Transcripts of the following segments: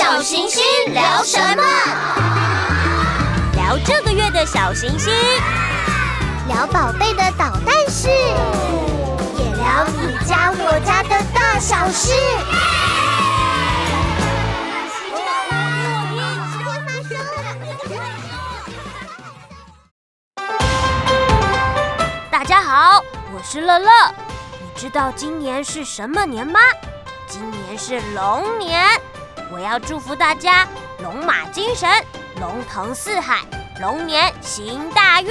小行星聊什么？聊这个月的小行星，聊宝贝的捣蛋事，也聊你家我家的大小事。大家好，我是乐乐。你知道今年是什么年吗？今年是龙年。我要祝福大家龙马精神，龙腾四海，龙年行大运。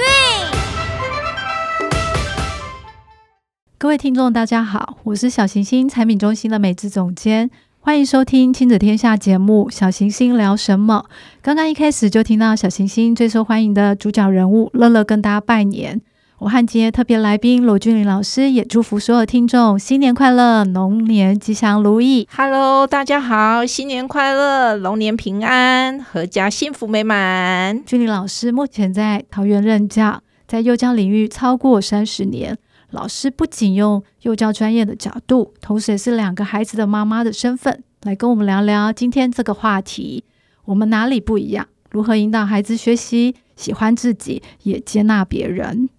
各位听众，大家好，我是小行星产品中心的美智总监，欢迎收听亲子天下节目《小行星聊什么》。刚刚一开始就听到小行星最受欢迎的主角人物乐乐跟大家拜年。我和今天特别来宾罗君玲老师也祝福所有听众新年快乐，龙年吉祥如意。Hello，大家好，新年快乐，龙年平安，阖家幸福美满。君玲老师目前在桃园任教，在幼教领域超过三十年。老师不仅用幼教专业的角度，同时也是两个孩子的妈妈的身份，来跟我们聊聊今天这个话题：我们哪里不一样？如何引导孩子学习喜欢自己，也接纳别人？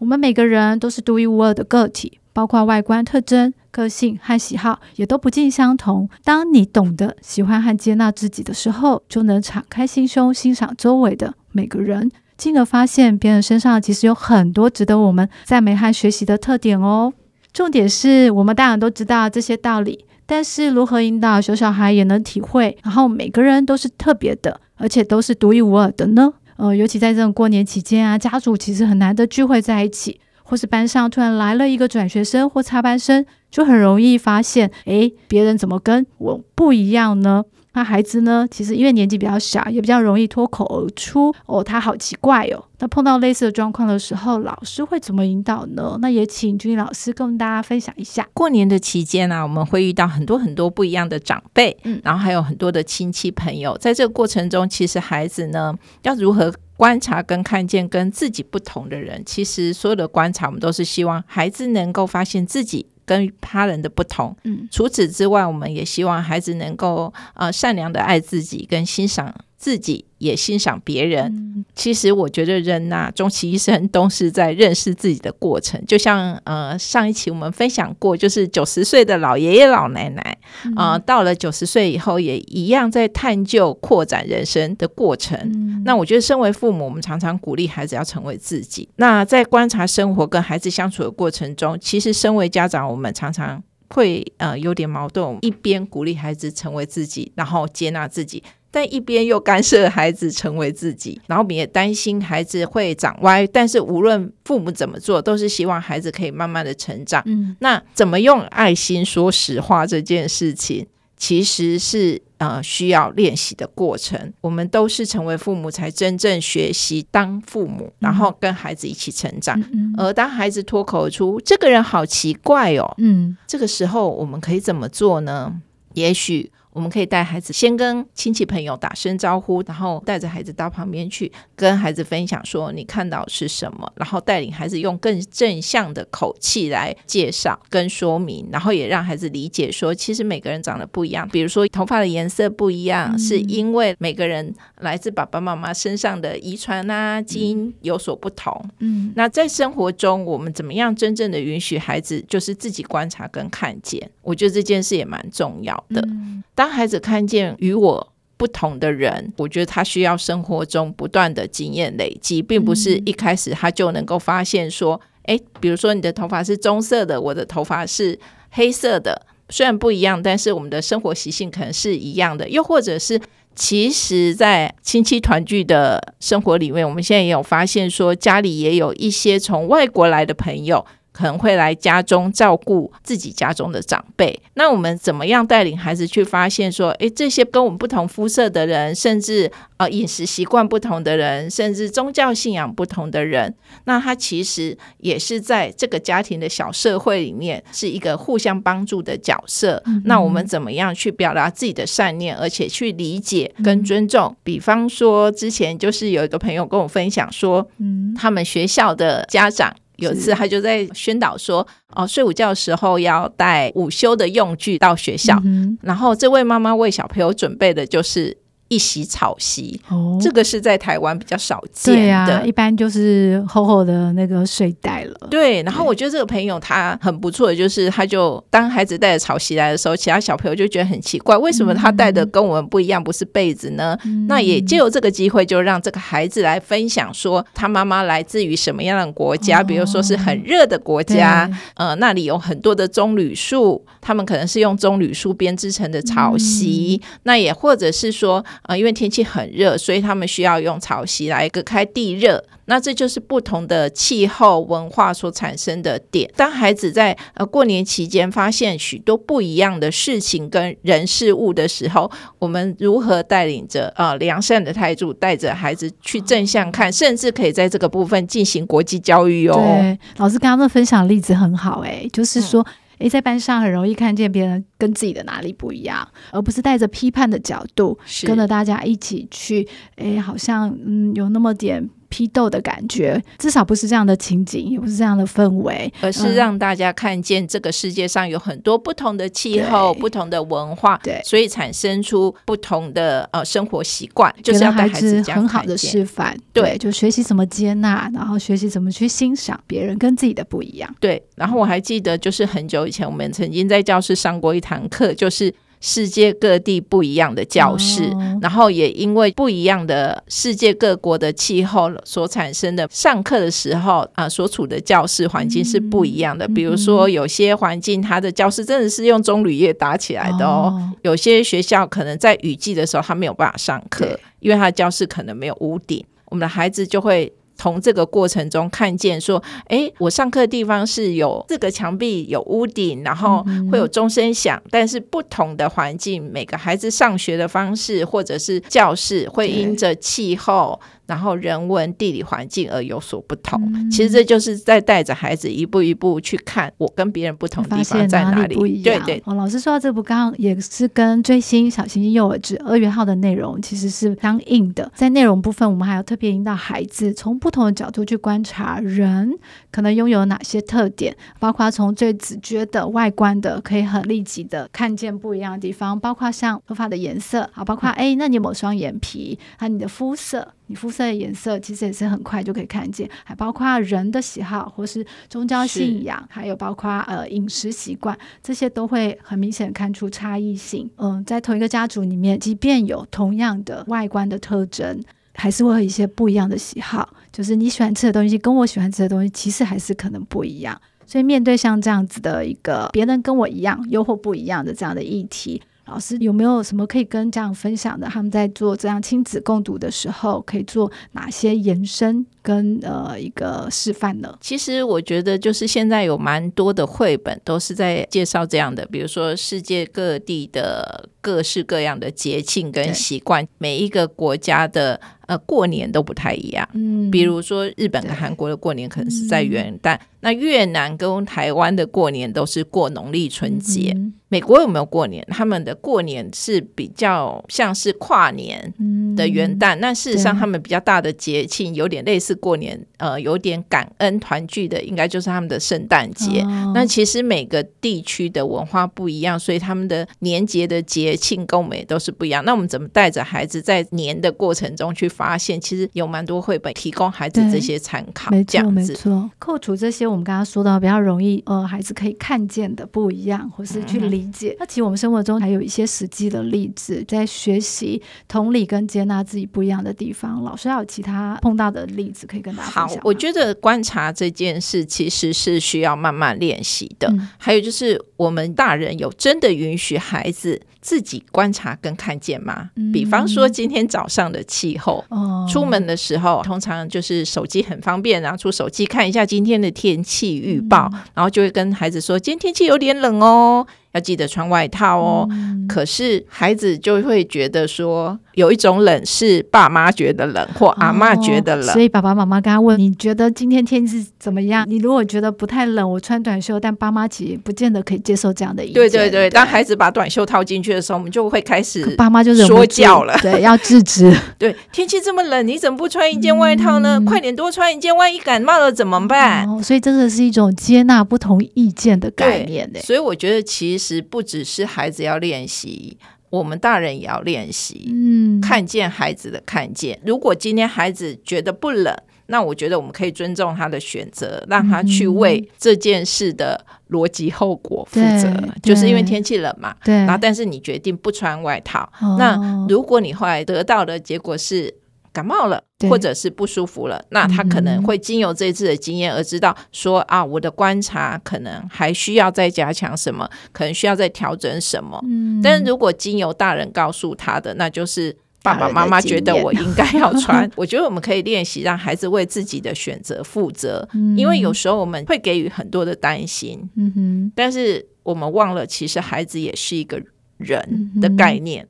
我们每个人都是独一无二的个体，包括外观特征、个性和喜好也都不尽相同。当你懂得喜欢和接纳自己的时候，就能敞开心胸欣赏周围的每个人，进而发现别人身上其实有很多值得我们赞美和学习的特点哦。重点是我们大人都知道这些道理，但是如何引导小小孩也能体会，然后每个人都是特别的，而且都是独一无二的呢？呃，尤其在这种过年期间啊，家族其实很难得聚会在一起，或是班上突然来了一个转学生或插班生，就很容易发现，哎，别人怎么跟我不一样呢？那孩子呢？其实因为年纪比较小，也比较容易脱口而出哦，他好奇怪哦。那碰到类似的状况的时候，老师会怎么引导呢？那也请君老师跟大家分享一下。过年的期间呢、啊，我们会遇到很多很多不一样的长辈，嗯，然后还有很多的亲戚朋友。在这个过程中，其实孩子呢，要如何观察跟看见跟自己不同的人？其实所有的观察，我们都是希望孩子能够发现自己。跟他人的不同，嗯，除此之外，我们也希望孩子能够呃善良的爱自己，跟欣赏自己。也欣赏别人。嗯、其实我觉得人呐、啊，终其一生都是在认识自己的过程。就像呃上一期我们分享过，就是九十岁的老爷爷老奶奶啊、呃，到了九十岁以后，也一样在探究扩展人生的过程。嗯、那我觉得，身为父母，我们常常鼓励孩子要成为自己。那在观察生活跟孩子相处的过程中，其实身为家长，我们常常会呃有点矛盾，一边鼓励孩子成为自己，然后接纳自己。但一边又干涉孩子成为自己，然后我们也担心孩子会长歪。但是无论父母怎么做，都是希望孩子可以慢慢的成长。嗯，那怎么用爱心说实话这件事情，其实是呃需要练习的过程。我们都是成为父母才真正学习当父母，然后跟孩子一起成长。嗯嗯，而当孩子脱口而出“这个人好奇怪哦”，嗯，这个时候我们可以怎么做呢？也许。我们可以带孩子先跟亲戚朋友打声招呼，然后带着孩子到旁边去跟孩子分享说你看到是什么，然后带领孩子用更正向的口气来介绍跟说明，然后也让孩子理解说其实每个人长得不一样，比如说头发的颜色不一样，嗯、是因为每个人来自爸爸妈妈身上的遗传啊基因有所不同。嗯，那在生活中我们怎么样真正的允许孩子就是自己观察跟看见？我觉得这件事也蛮重要的。嗯当孩子看见与我不同的人，我觉得他需要生活中不断的经验累积，并不是一开始他就能够发现说，哎、比如说你的头发是棕色的，我的头发是黑色的，虽然不一样，但是我们的生活习性可能是一样的。又或者是，其实，在亲戚团聚的生活里面，我们现在也有发现说，家里也有一些从外国来的朋友。可能会来家中照顾自己家中的长辈，那我们怎么样带领孩子去发现说，诶，这些跟我们不同肤色的人，甚至呃饮食习惯不同的人，甚至宗教信仰不同的人，那他其实也是在这个家庭的小社会里面是一个互相帮助的角色。嗯嗯，那我们怎么样去表达自己的善念，而且去理解跟尊重？嗯、比方说，之前就是有一个朋友跟我分享说，嗯，他们学校的家长。有一次他就在宣导说，哦，睡午觉的时候要带午休的用具到学校，嗯、然后这位妈妈为小朋友准备的就是。一席草席，哦，这个是在台湾比较少见的。一般就是厚厚的那个睡袋了。对，然后我觉得这个朋友他很不错的，就是他就当孩子带着草席来的时候，其他小朋友就觉得很奇怪，为什么他带的跟我们不一样，不是被子呢？嗯、那也借由这个机会，就让这个孩子来分享说，他妈妈来自于什么样的国家，哦、比如说是很热的国家，呃，那里有很多的棕榈树，他们可能是用棕榈树编织成的草席，嗯、那也或者是说。啊，因为天气很热，所以他们需要用草席来隔开地热。那这就是不同的气候文化所产生的点。当孩子在呃过年期间发现许多不一样的事情跟人事物的时候，我们如何带领着呃良善的态度，带着孩子去正向看，甚至可以在这个部分进行国际教育哦。对，老师刚刚的分享例子很好，哎，就是说。嗯诶，在班上很容易看见别人跟自己的哪里不一样，而不是带着批判的角度跟着大家一起去。诶，好像嗯有那么点。批斗的感觉，至少不是这样的情景，也不是这样的氛围，而是让大家看见这个世界上有很多不同的气候、不同的文化，对，所以产生出不同的呃生活习惯，就是要带孩子很好的示范，对，就学习怎么接纳，然后学习怎么去欣赏别人跟自己的不一样，对。然后我还记得，就是很久以前，我们曾经在教室上过一堂课，就是。世界各地不一样的教室，哦，然后也因为不一样的世界各国的气候所产生的，上课的时候啊，所处的教室环境是不一样的。嗯、比如说，有些环境它的教室真的是用棕榈叶搭起来的哦，哦。有些学校可能在雨季的时候，它没有办法上课，因为它的教室可能没有屋顶。我们的孩子就会。从这个过程中看见说，哎，我上课的地方是有四个墙壁有屋顶，然后会有钟声响，嗯，但是不同的环境，每个孩子上学的方式或者是教室会因着气候。然后人文地理环境而有所不同，嗯，其实这就是在带着孩子一步一步去看我跟别人不同的地方在哪里。对对。哦，老师说到这部，刚刚也是跟最新小星星幼儿之二月号的内容其实是相应的。在内容部分，我们还要特别引导孩子从不同的角度去观察人可能拥有哪些特点，包括从最直觉的外观的，可以很立即的看见不一样的地方，包括像头发的颜色，好，包括哎，那你有没有双眼皮？还有你的肤色。你肤色的颜色其实也是很快就可以看见，还包括人的喜好或是宗教信仰，还有包括呃饮食习惯，这些都会很明显看出差异性。嗯，在同一个家族里面，即便有同样的外观的特征，还是会有一些不一样的喜好。就是你喜欢吃的东西跟我喜欢吃的东西，其实还是可能不一样。所以面对像这样子的一个别人跟我一样又或不一样的这样的议题。老师有没有什么可以跟家长分享的？他们在做这样亲子共读的时候，可以做哪些延伸跟呃一个示范呢？其实我觉得，就是现在有蛮多的绘本都是在介绍这样的，比如说世界各地的各式各样的节庆跟习惯，每一个国家的。呃，过年都不太一样。嗯，比如说日本跟韩国的过年可能是在元旦，嗯，那越南跟台湾的过年都是过农历春节。嗯。美国有没有过年？他们的过年是比较像是跨年的元旦。那，嗯，事实上，他们比较大的节庆有点类似过年，呃，有点感恩团聚的，应该就是他们的圣诞节。哦。那其实每个地区的文化不一样，所以他们的年节的节庆跟我们也都是不一样。那我们怎么带着孩子在年的过程中去？发现其实有蛮多绘本提供孩子这些参考，没错没错。扣除这些我们刚刚说到比较容易呃孩子可以看见的不一样，或是去理解。那、嗯、其实我们生活中还有一些实际的例子，在学习同理跟接纳自己不一样的地方。老师还有其他碰到的例子可以跟大家分享？好，我觉得观察这件事其实是需要慢慢练习的、嗯。还有就是我们大人有真的允许孩子自己观察跟看见吗？嗯、比方说今天早上的气候。哦，出门的时候通常就是手机很方便，拿出手机看一下今天的天气预报，嗯，然后就会跟孩子说：“今天天气有点冷哦，要记得穿外套哦。嗯”可是孩子就会觉得说：“有一种冷是爸妈觉得冷或阿嬷觉得冷，哦，所以爸爸妈妈跟他问你觉得今天天气怎么样？你如果觉得不太冷，我穿短袖，但爸妈其实不见得可以接受这样的意见。对对对，当孩子把短袖套进去的时候，我们就会开始爸妈就说教了，对，要制止。对，天气这么冷，你怎么不穿一件外套呢？嗯、快点多穿一件，万一感冒了怎么办？哦、所以真的是一种接纳不同意见的概念。所以我觉得其实不只是孩子要练习。我们大人也要练习，嗯，看见孩子的看见。如果今天孩子觉得不冷，那我觉得我们可以尊重他的选择，让他去为这件事的逻辑后果负责。就是因为天气冷嘛，对。然后，但是你决定不穿外套，那如果你后来得到的结果是。感冒了，或者是不舒服了，那他可能会经由这次的经验而知道说啊，我的观察可能还需要再加强什么，可能需要再调整什么。嗯，但是如果经由大人告诉他的，那就是爸爸妈妈觉得我应该要穿。我觉得我们可以练习让孩子为自己的选择负责，因为有时候我们会给予很多的担心，嗯哼，但是我们忘了，其实孩子也是一个人的概念。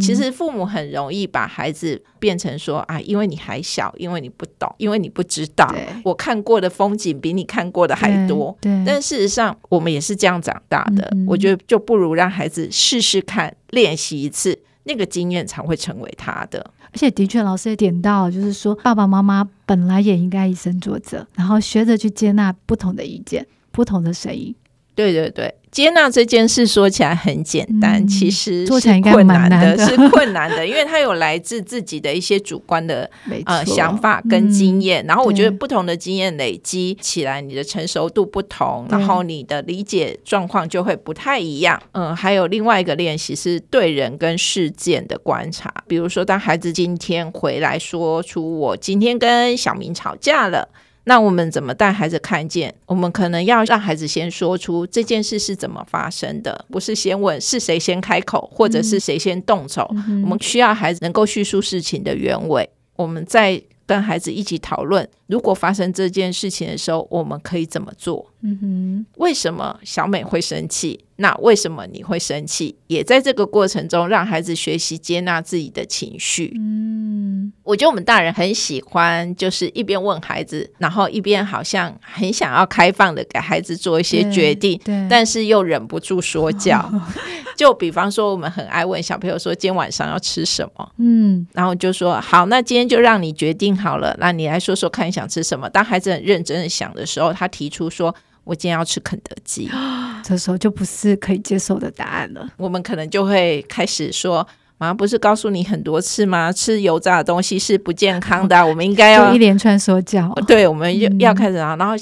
其实父母很容易把孩子变成说啊，因为你还小，因为你不懂，因为你不知道。我看过的风景比你看过的还多。对，但事实上我们也是这样长大的。我觉得就不如让孩子试试看，练习一次，那个经验才会成为他的。而且的确，老师也点到，就是说爸爸妈妈本来也应该以身作则，然后学着去接纳不同的意见、不同的声音。对对对。接纳这件事说起来很简单，嗯、其实是困难的，是困难的，因为它有来自自己的一些主观的呃想法跟经验，嗯、然后我觉得不同的经验累积起来，你的成熟度不同，然后你的理解状况就会不太一样。嗯，还有另外一个练习是对人跟事件的观察，比如说当孩子今天回来说出我今天跟小明吵架了。那我们怎么带孩子看见？我们可能要让孩子先说出这件事是怎么发生的，不是先问是谁先开口，或者是谁先动手。嗯、我们需要孩子能够叙述事情的原委。我们再跟孩子一起讨论，如果发生这件事情的时候，我们可以怎么做？嗯哼，为什么小美会生气？那为什么你会生气？也在这个过程中，让孩子学习接纳自己的情绪。嗯，我觉得我们大人很喜欢，就是一边问孩子，然后一边好像很想要开放的给孩子做一些决定，对，但是又忍不住说教。哦、就比方说，我们很爱问小朋友说：“今天晚上要吃什么？”嗯，然后就说：“好，那今天就让你决定好了。那你来说说看，想吃什么？”当孩子很认真的想的时候，他提出说。我今天要吃肯德基，这时候就不是可以接受的答案了。我们可能就会开始说：“妈妈不是告诉你很多次吗？吃油炸的东西是不健康的，我们应该要一连串说教。”对，我们要要开始啊，然后。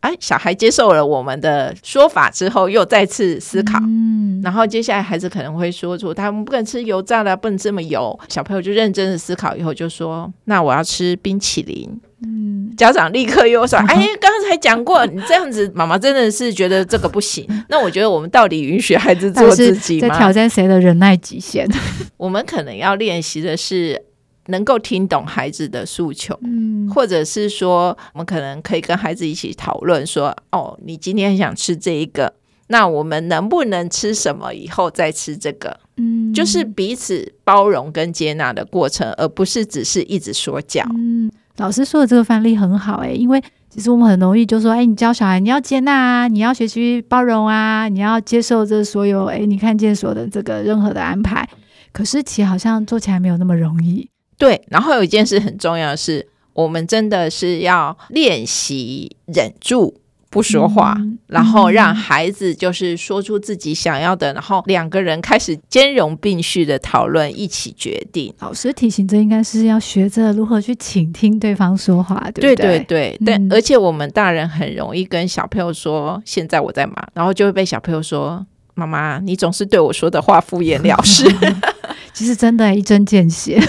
哎，小孩接受了我们的说法之后，又再次思考。嗯，然后接下来孩子可能会说出他们不能吃油炸的，不能这么油。小朋友就认真的思考以后就说：“那我要吃冰淇淋。”嗯，家长立刻又说：“ 哎，刚才讲过，你这样子，妈妈真的是觉得这个不行。”那我觉得我们到底允许孩子做自己吗？在挑战谁的忍耐极限？我们可能要练习的是。能够听懂孩子的诉求，嗯，或者是说，我们可能可以跟孩子一起讨论说，哦，你今天很想吃这一个，那我们能不能吃什么以后再吃这个？嗯，就是彼此包容跟接纳的过程，而不是只是一直说教。嗯，老师说的这个范例很好，欸，因为其实我们很容易就说，哎，你教小孩你要接纳啊，你要学习包容啊，你要接受这所有，哎，你看见所有的这个任何的安排，可是其实好像做起来没有那么容易。对，然后有一件事很重要是，我们真的是要练习忍住不说话，嗯、然后让孩子就是说出自己想要的，嗯、然后两个人开始兼容并蓄的讨论，一起决定。老师提醒，这应该是要学着如何去倾听对方说话，对不对？对对对，嗯、但而且我们大人很容易跟小朋友说：“现在我在忙”，然后就会被小朋友说：“妈妈，你总是对我说的话敷衍了事。” 其实真的，一针见血。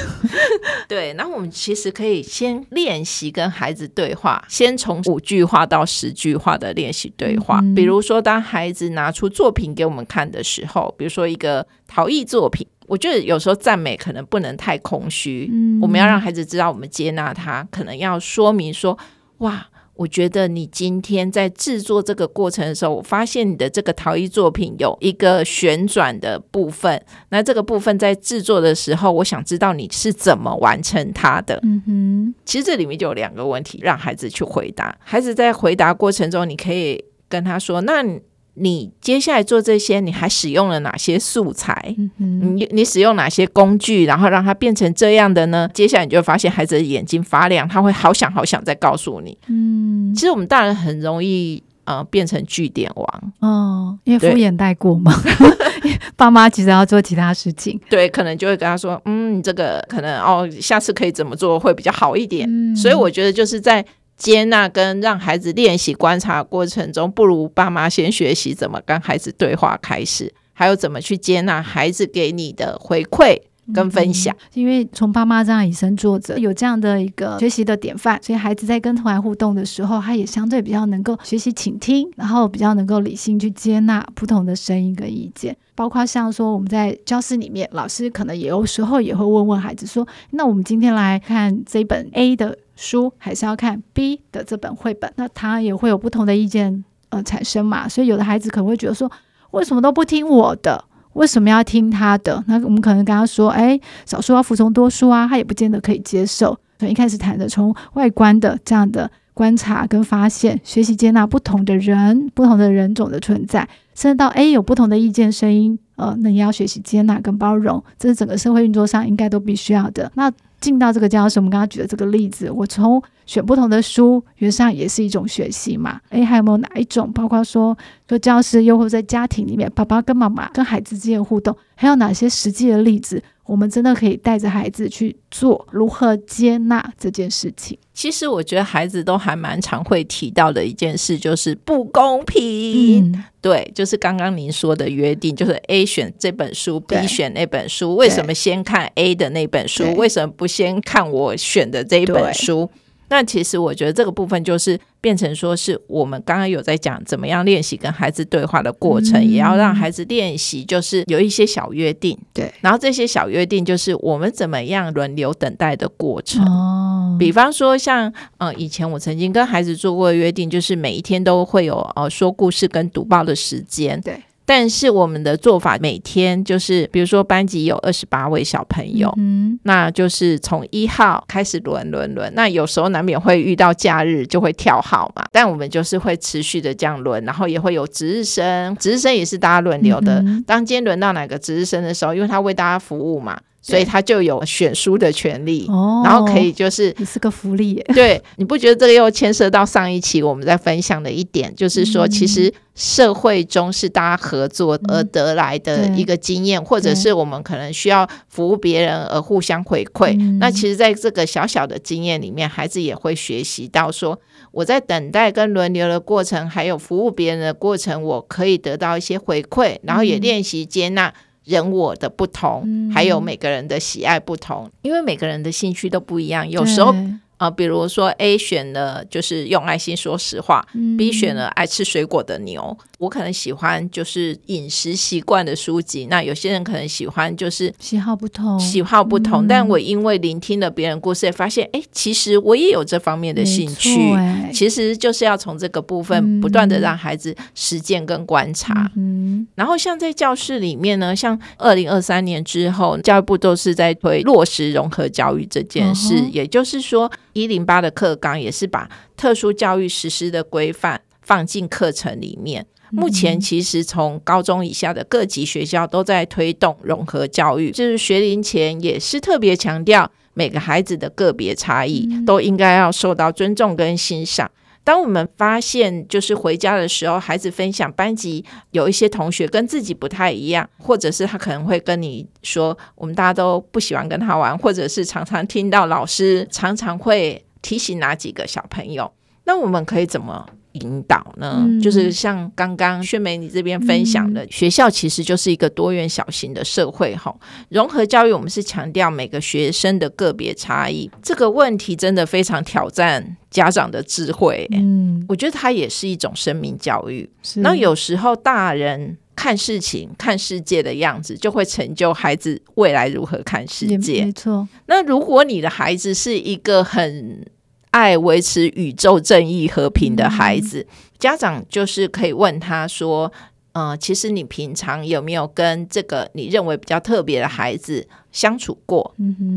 对，那我们其实可以先练习跟孩子对话，先从五句话到十句话的练习对话。嗯、比如说，当孩子拿出作品给我们看的时候，比如说一个陶艺作品，我觉得有时候赞美可能不能太空虚。嗯、我们要让孩子知道我们接纳他，可能要说明说：哇，我觉得你今天在制作这个过程的时候，我发现你的这个陶艺作品有一个旋转的部分。那这个部分在制作的时候，我想知道你是怎么完成它的。嗯哼，其实这里面就有两个问题，让孩子去回答。孩子在回答过程中，你可以跟他说：“那你。”接下来做这些，你还使用了哪些素材？你你使用哪些工具，然后让它变成这样的呢？接下来你就会发现孩子的眼睛发亮，他会好想好想再告诉你。嗯，其实我们大人很容易呃变成据点王哦，因为敷衍带过嘛。爸妈其实要做其他事情，对，可能就会跟他说，嗯，你这个可能哦，下次可以怎么做会比较好一点。嗯，所以我觉得就是在。接纳跟让孩子练习观察过程中，不如爸妈先学习怎么跟孩子对话开始，还有怎么去接纳孩子给你的回馈跟分享。因为从爸妈这样以身作则，有这样的一个学习的典范，所以孩子在跟同侪互动的时候，他也相对比较能够学习倾听，然后比较能够理性去接纳不同的声音跟意见。包括像说我们在教室里面，老师可能也有时候也会问问孩子说：“那我们今天来看这本 A 的。”书还是要看 B 的这本绘本，那他也会有不同的意见呃产生嘛，所以有的孩子可能会觉得说，为什么都不听我的？为什么要听他的？那我们可能跟他说，哎，少数要服从多数啊，他也不见得可以接受。所以一开始谈的从外观的这样的观察跟发现，学习接纳不同的人、不同的人种的存在，甚至到 A 有不同的意见声音，呃，那你要学习接纳跟包容，这是整个社会运作上应该都必须要的。那进到这个教室，我们刚刚举的这个例子，我从选不同的书，原上也是一种学习嘛。诶，还有没有哪一种？包括说，说教师，又或在家庭里面，爸爸跟妈妈跟孩子之间的互动，还有哪些实际的例子？我们真的可以带着孩子去做如何接纳这件事情。其实我觉得孩子都还蛮常会提到的一件事，就是不公平。嗯、对，就是刚刚您说的约定，就是 A 选这本书，B 选那本书，为什么先看 A 的那本书？为什么不先看我选的这一本书？那其实我觉得这个部分就是变成说，是我们刚刚有在讲怎么样练习跟孩子对话的过程，嗯、也要让孩子练习，就是有一些小约定。对，然后这些小约定就是我们怎么样轮流等待的过程。哦，比方说像呃，以前我曾经跟孩子做过的约定，就是每一天都会有呃说故事跟读报的时间。对。但是我们的做法每天就是，比如说班级有二十八位小朋友，嗯，那就是从一号开始轮轮轮。那有时候难免会遇到假日，就会跳号嘛。但我们就是会持续的这样轮，然后也会有值日生，值日生也是大家轮流的。嗯、当今天轮到哪个值日生的时候，因为他为大家服务嘛。所以他就有选书的权利，哦、然后可以就是你是个福利耶。对，你不觉得这个又牵涉到上一期我们在分享的一点，就是说，其实社会中是大家合作而得来的一个经验，嗯、或者是我们可能需要服务别人而互相回馈。嗯、那其实，在这个小小的经验里面，孩子也会学习到说，我在等待跟轮流的过程，还有服务别人的过程，我可以得到一些回馈，然后也练习接纳。人我的不同，嗯、还有每个人的喜爱不同，因为每个人的兴趣都不一样，有时候。啊、呃，比如说 A 选了就是用爱心说实话，嗯，B 选了爱吃水果的牛。我可能喜欢就是饮食习惯的书籍，那有些人可能喜欢就是喜好不同，喜好不同。嗯、但我因为聆听了别人故事，也发现哎，其实我也有这方面的兴趣。其实就是要从这个部分不断的让孩子实践跟观察。嗯，然后像在教室里面呢，像二零二三年之后，教育部都是在推落实融合教育这件事，哦、也就是说。一零八的课纲也是把特殊教育实施的规范放进课程里面。目前其实从高中以下的各级学校都在推动融合教育，就是学龄前也是特别强调每个孩子的个别差异都应该要受到尊重跟欣赏。当我们发现，就是回家的时候，孩子分享班级有一些同学跟自己不太一样，或者是他可能会跟你说，我们大家都不喜欢跟他玩，或者是常常听到老师常常会提醒哪几个小朋友，那我们可以怎么引导呢？嗯、就是像刚刚炫梅你这边分享的，嗯、学校其实就是一个多元小型的社会哈。融合教育，我们是强调每个学生的个别差异。这个问题真的非常挑战家长的智慧。嗯，我觉得它也是一种生命教育。那有时候大人看事情、看世界的样子，就会成就孩子未来如何看世界。没错。那如果你的孩子是一个很爱维持宇宙正义和平的孩子。嗯、家长就是可以问他说：“呃，其实你平常有没有跟这个你认为比较特别的孩子相处过？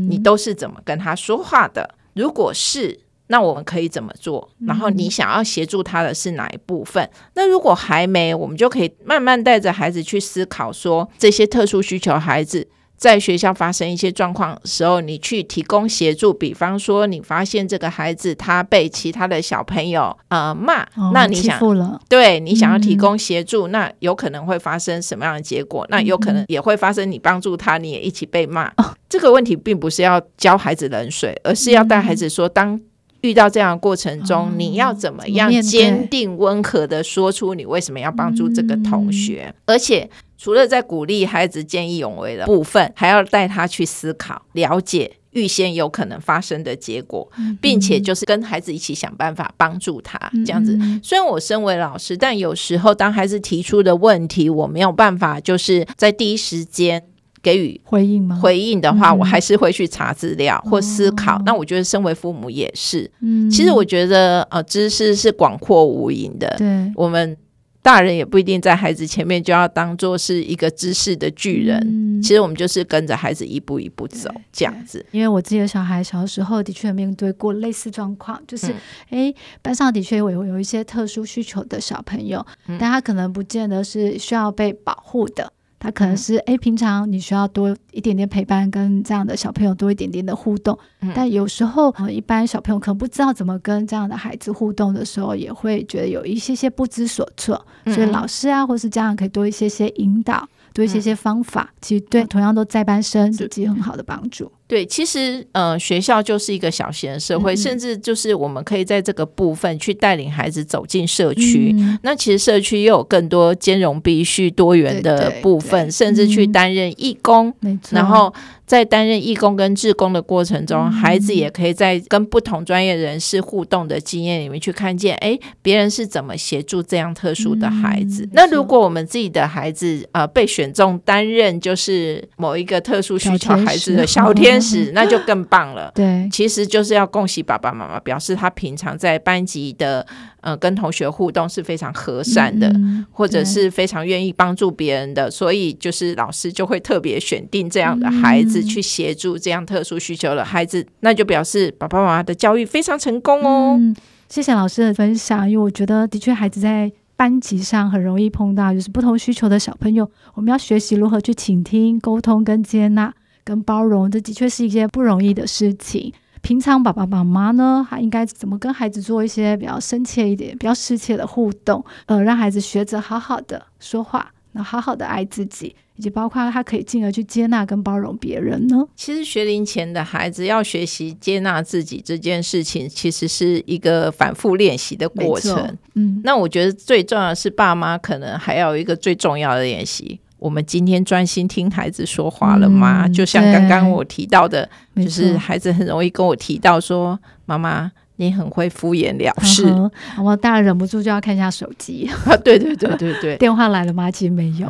你都是怎么跟他说话的？如果是。”那我们可以怎么做？然后你想要协助他的是哪一部分？嗯、那如果还没，我们就可以慢慢带着孩子去思考说，说这些特殊需求孩子在学校发生一些状况的时候，你去提供协助。比方说，你发现这个孩子他被其他的小朋友呃骂，哦、那你想对你想要提供协助，嗯、那有可能会发生什么样的结果？那有可能也会发生你帮助他，你也一起被骂。哦、这个问题并不是要教孩子冷水，而是要带孩子说当。遇到这样的过程中，哦、你要怎么样坚定温和的说出你为什么要帮助这个同学？嗯、而且除了在鼓励孩子见义勇为的部分，还要带他去思考、了解预先有可能发生的结果，嗯、并且就是跟孩子一起想办法帮助他。嗯、这样子，虽然我身为老师，但有时候当孩子提出的问题，我没有办法就是在第一时间。给予回应吗？回应的话，嗯、我还是会去查资料或思考。哦、那我觉得，身为父母也是。嗯，其实我觉得，呃，知识是广阔无垠的。对，我们大人也不一定在孩子前面就要当做是一个知识的巨人。嗯、其实我们就是跟着孩子一步一步走，这样子。因为我自己的小孩小时候的确面对过类似状况，就是，哎、嗯，班上的确有有一些特殊需求的小朋友，嗯、但他可能不见得是需要被保护的。他可能是哎，平常你需要多一点点陪伴，跟这样的小朋友多一点点的互动。嗯、但有时候，呃，一般小朋友可能不知道怎么跟这样的孩子互动的时候，也会觉得有一些些不知所措。嗯、所以老师啊，或是家长可以多一些些引导，多一些些方法，嗯、其实对同样都在班生以及很好的帮助。对，其实呃，学校就是一个小型的社会，嗯、甚至就是我们可以在这个部分去带领孩子走进社区。嗯、那其实社区又有更多兼容必须、多元的部分，甚至去担任义工，嗯、然后。在担任义工跟志工的过程中，嗯、孩子也可以在跟不同专业人士互动的经验里面去看见，哎，别人是怎么协助这样特殊的孩子。嗯、那如果我们自己的孩子呃被选中担任就是某一个特殊需求孩子的小天使，那就更棒了。对，其实就是要恭喜爸爸妈妈，表示他平常在班级的。呃，跟同学互动是非常和善的，嗯、或者是非常愿意帮助别人的，所以就是老师就会特别选定这样的孩子去协助这样特殊需求的孩子，嗯、那就表示爸爸妈妈的教育非常成功哦。嗯、谢谢老师的分享，因为我觉得的确孩子在班级上很容易碰到就是不同需求的小朋友，我们要学习如何去倾听、沟通、跟接纳、跟包容，这的确是一件不容易的事情。平常爸爸妈妈呢，还应该怎么跟孩子做一些比较深切一点、比较深切的互动？呃，让孩子学着好好的说话，那好好的爱自己，以及包括他可以进而去接纳跟包容别人呢？其实学龄前的孩子要学习接纳自己这件事情，其实是一个反复练习的过程。嗯，那我觉得最重要的是，爸妈可能还要有一个最重要的练习。我们今天专心听孩子说话了吗？嗯、就像刚刚我提到的，就是孩子很容易跟我提到说：“错妈妈，你很会敷衍了事。嗯”我当然忍不住就要看一下手机。啊，对对对对对，电话来了吗？其实没有。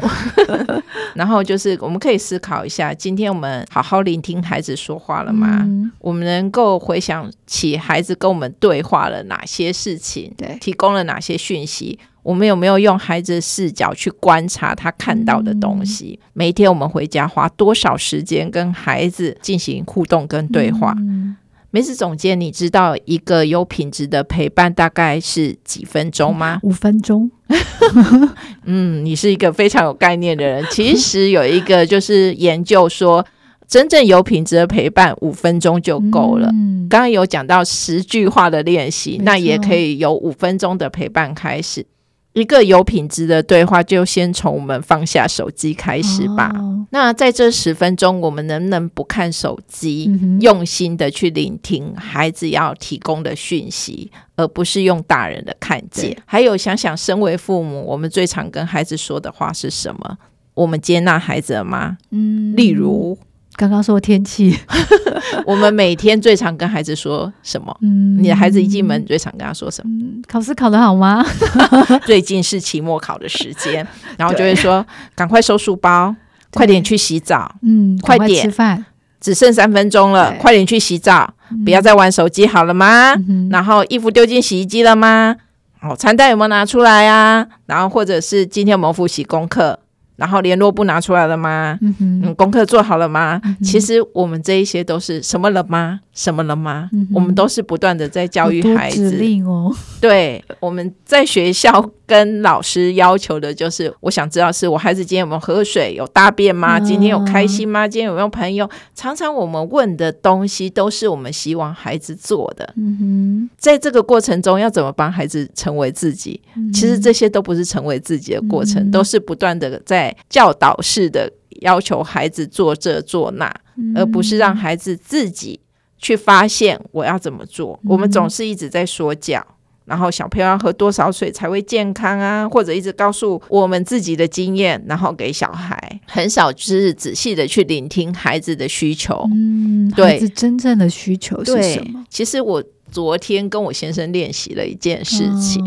然后就是我们可以思考一下，今天我们好好聆听孩子说话了吗？嗯、我们能够回想起孩子跟我们对话了哪些事情？对，提供了哪些讯息？我们有没有用孩子的视角去观察他看到的东西？嗯、每一天我们回家花多少时间跟孩子进行互动跟对话？嗯、梅子总监，你知道一个有品质的陪伴大概是几分钟吗？五分钟。嗯，你是一个非常有概念的人。其实有一个就是研究说，真正有品质的陪伴五分钟就够了。嗯、刚刚有讲到十句话的练习，那也可以有五分钟的陪伴开始。一个有品质的对话，就先从我们放下手机开始吧。哦、那在这十分钟，我们能不能不看手机，嗯、用心的去聆听孩子要提供的讯息，而不是用大人的看见？对还有，想想身为父母，我们最常跟孩子说的话是什么？我们接纳孩子了吗？嗯，例如。刚刚说天气，我们每天最常跟孩子说什么？嗯，你的孩子一进门，你最常跟他说什么？嗯，考试考得好吗？最近是期末考的时间，然后就会说：赶快收书包，快点去洗澡。嗯，快点吃饭，只剩三分钟了，快点去洗澡。不要再玩手机好了吗？嗯、然后衣服丢进洗衣机了吗？哦，餐袋有没有拿出来啊？然后或者是今天有没有复习功课？然后联络簿拿出来了吗？嗯哼，嗯，功课做好了吗？嗯、其实我们这一些都是什么了吗？什么了吗？嗯、我们都是不断的在教育孩子。指令哦。对，我们在学校跟老师要求的就是，我想知道是我孩子今天有没有喝水，有大便吗？今天有开心吗？今天有没有朋友？常常我们问的东西都是我们希望孩子做的。嗯哼，在这个过程中要怎么帮孩子成为自己？其实这些都不是成为自己的过程，都是不断的在教导式的要求孩子做这做那，而不是让孩子自己。去发现我要怎么做。我们总是一直在说教，嗯、然后小朋友要喝多少水才会健康啊？或者一直告诉我们自己的经验，然后给小孩，很少就是仔细的去聆听孩子的需求。嗯，对，孩子真正的需求是什么？其实我昨天跟我先生练习了一件事情。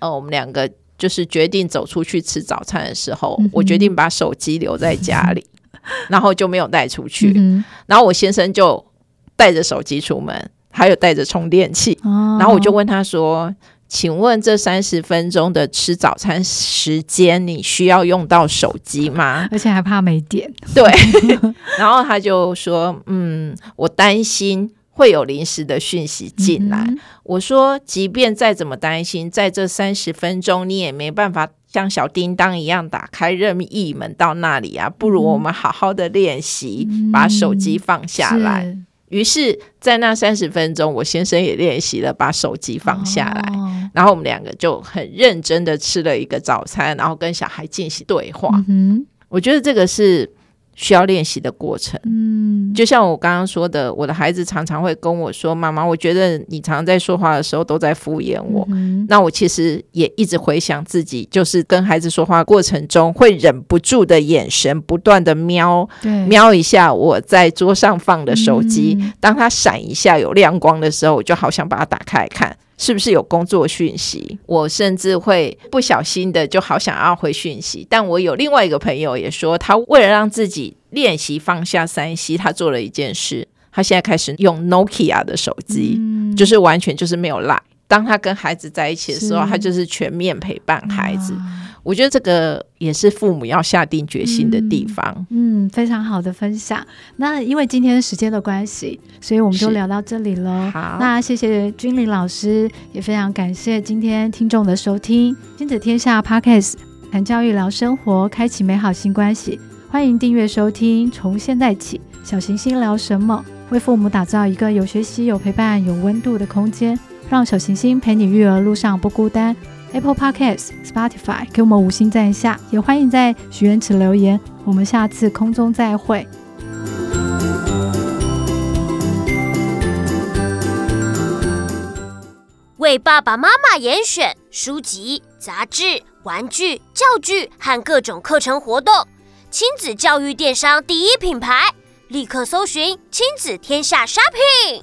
哦、呃，我们两个就是决定走出去吃早餐的时候，嗯、我决定把手机留在家里，嗯、然后就没有带出去。嗯、然后我先生就。带着手机出门，还有带着充电器，哦、然后我就问他说：“请问这三十分钟的吃早餐时间，你需要用到手机吗？”而且还怕没电。对，然后他就说：“嗯，我担心会有临时的讯息进来。嗯”我说：“即便再怎么担心，在这三十分钟，你也没办法像小叮当一样打开任意门到那里啊！不如我们好好的练习，嗯、把手机放下来。”于是，在那三十分钟，我先生也练习了把手机放下来，哦、然后我们两个就很认真的吃了一个早餐，然后跟小孩进行对话。嗯、我觉得这个是。需要练习的过程，嗯，就像我刚刚说的，我的孩子常常会跟我说：“妈妈，我觉得你常常在说话的时候都在敷衍我。嗯”那我其实也一直回想自己，就是跟孩子说话过程中会忍不住的眼神不断的瞄，瞄一下我在桌上放的手机，嗯、当它闪一下有亮光的时候，我就好想把它打开来看。是不是有工作讯息？我甚至会不小心的就好想要回讯息。但我有另外一个朋友也说，他为了让自己练习放下三 C，他做了一件事。他现在开始用 Nokia 的手机，嗯、就是完全就是没有 Line。当他跟孩子在一起的时候，他就是全面陪伴孩子。我觉得这个也是父母要下定决心的地方。嗯，嗯，非常好的分享。那因为今天时间的关系，所以我们就聊到这里喽。好，那谢谢君玲老师，也非常感谢今天听众的收听。亲子天下 Podcast 谈教育聊生活，开启美好新关系。欢迎订阅收听。从现在起，小行星聊什么？为父母打造一个有学习、有陪伴、有温度的空间，让小行星陪你育儿路上不孤单。Apple Podcasts、Spotify，给我们五星赞一下，也欢迎在许愿池留言。我们下次空中再会。为爸爸妈妈严选书籍、杂志、玩具、教具和各种课程活动，亲子教育电商第一品牌，立刻搜寻亲子天下 Shopping。